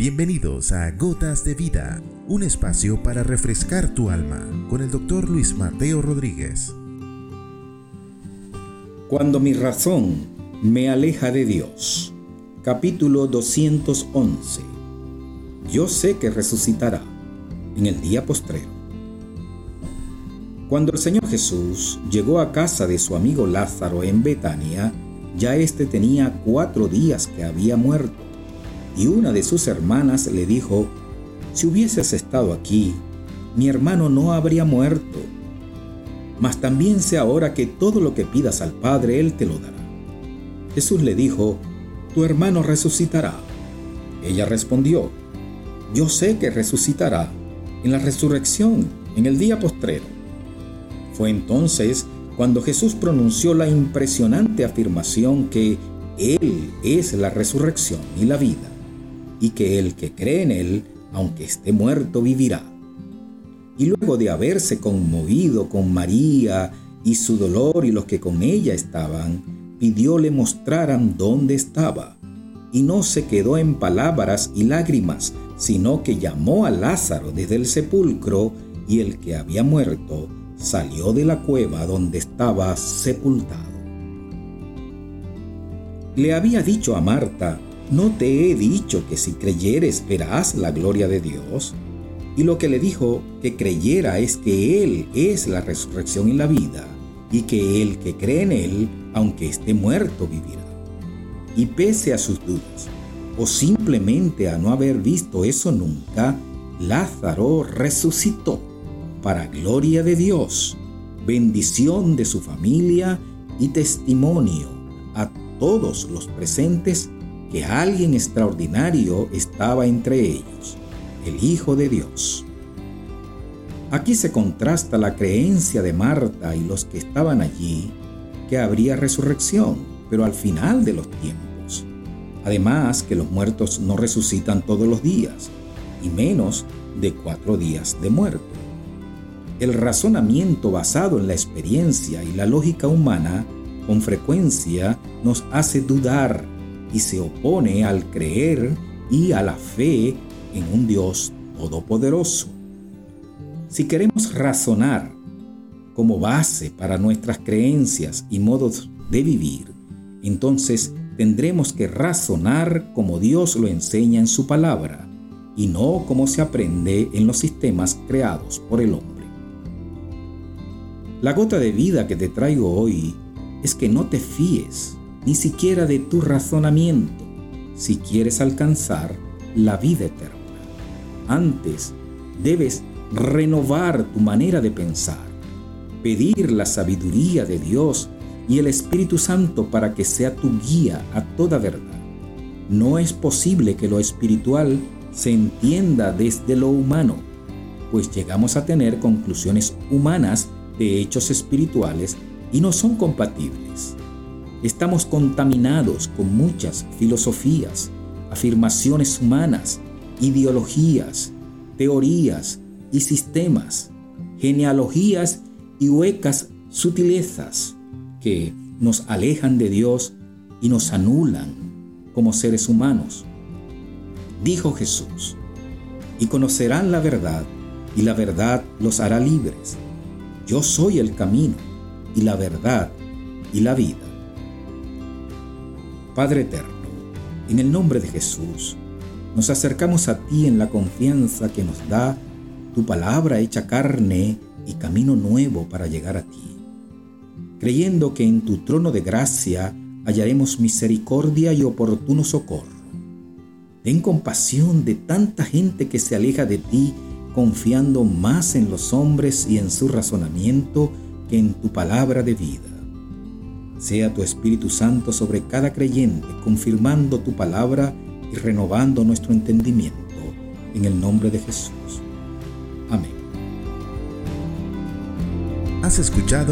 Bienvenidos a Gotas de Vida, un espacio para refrescar tu alma con el doctor Luis Mateo Rodríguez. Cuando mi razón me aleja de Dios. Capítulo 211. Yo sé que resucitará en el día postrero. Cuando el Señor Jesús llegó a casa de su amigo Lázaro en Betania, ya éste tenía cuatro días que había muerto y una de sus hermanas le dijo, si hubieses estado aquí, mi hermano no habría muerto. Mas también sé ahora que todo lo que pidas al Padre, Él te lo dará. Jesús le dijo, tu hermano resucitará. Ella respondió, yo sé que resucitará en la resurrección, en el día postrero. Fue entonces cuando Jesús pronunció la impresionante afirmación que Él es la resurrección y la vida y que el que cree en él, aunque esté muerto, vivirá. Y luego de haberse conmovido con María y su dolor y los que con ella estaban, pidió le mostraran dónde estaba. Y no se quedó en palabras y lágrimas, sino que llamó a Lázaro desde el sepulcro, y el que había muerto salió de la cueva donde estaba sepultado. Le había dicho a Marta, ¿no te he dicho que si creyeres verás la gloria de Dios? Y lo que le dijo que creyera es que Él es la resurrección y la vida, y que el que cree en Él, aunque esté muerto, vivirá. Y pese a sus dudas, o simplemente a no haber visto eso nunca, Lázaro resucitó para gloria de Dios, bendición de su familia y testimonio a todos los presentes que alguien extraordinario estaba entre ellos, el Hijo de Dios. Aquí se contrasta la creencia de Marta y los que estaban allí que habría resurrección, pero al final de los tiempos. Además que los muertos no resucitan todos los días, y menos de cuatro días de muerto. El razonamiento basado en la experiencia y la lógica humana con frecuencia nos hace dudar y se opone al creer y a la fe en un Dios todopoderoso. Si queremos razonar como base para nuestras creencias y modos de vivir, entonces tendremos que razonar como Dios lo enseña en su palabra y no como se aprende en los sistemas creados por el hombre. La gota de vida que te traigo hoy es que no te fíes ni siquiera de tu razonamiento, si quieres alcanzar la vida eterna. Antes, debes renovar tu manera de pensar, pedir la sabiduría de Dios y el Espíritu Santo para que sea tu guía a toda verdad. No es posible que lo espiritual se entienda desde lo humano, pues llegamos a tener conclusiones humanas de hechos espirituales y no son compatibles. Estamos contaminados con muchas filosofías, afirmaciones humanas, ideologías, teorías y sistemas, genealogías y huecas sutilezas que nos alejan de Dios y nos anulan como seres humanos. Dijo Jesús, y conocerán la verdad, y la verdad los hará libres. Yo soy el camino, y la verdad, y la vida. Padre Eterno, en el nombre de Jesús, nos acercamos a ti en la confianza que nos da tu palabra hecha carne y camino nuevo para llegar a ti, creyendo que en tu trono de gracia hallaremos misericordia y oportuno socorro. Ten compasión de tanta gente que se aleja de ti confiando más en los hombres y en su razonamiento que en tu palabra de vida. Sea tu Espíritu Santo sobre cada creyente, confirmando tu palabra y renovando nuestro entendimiento. En el nombre de Jesús. Amén. Has escuchado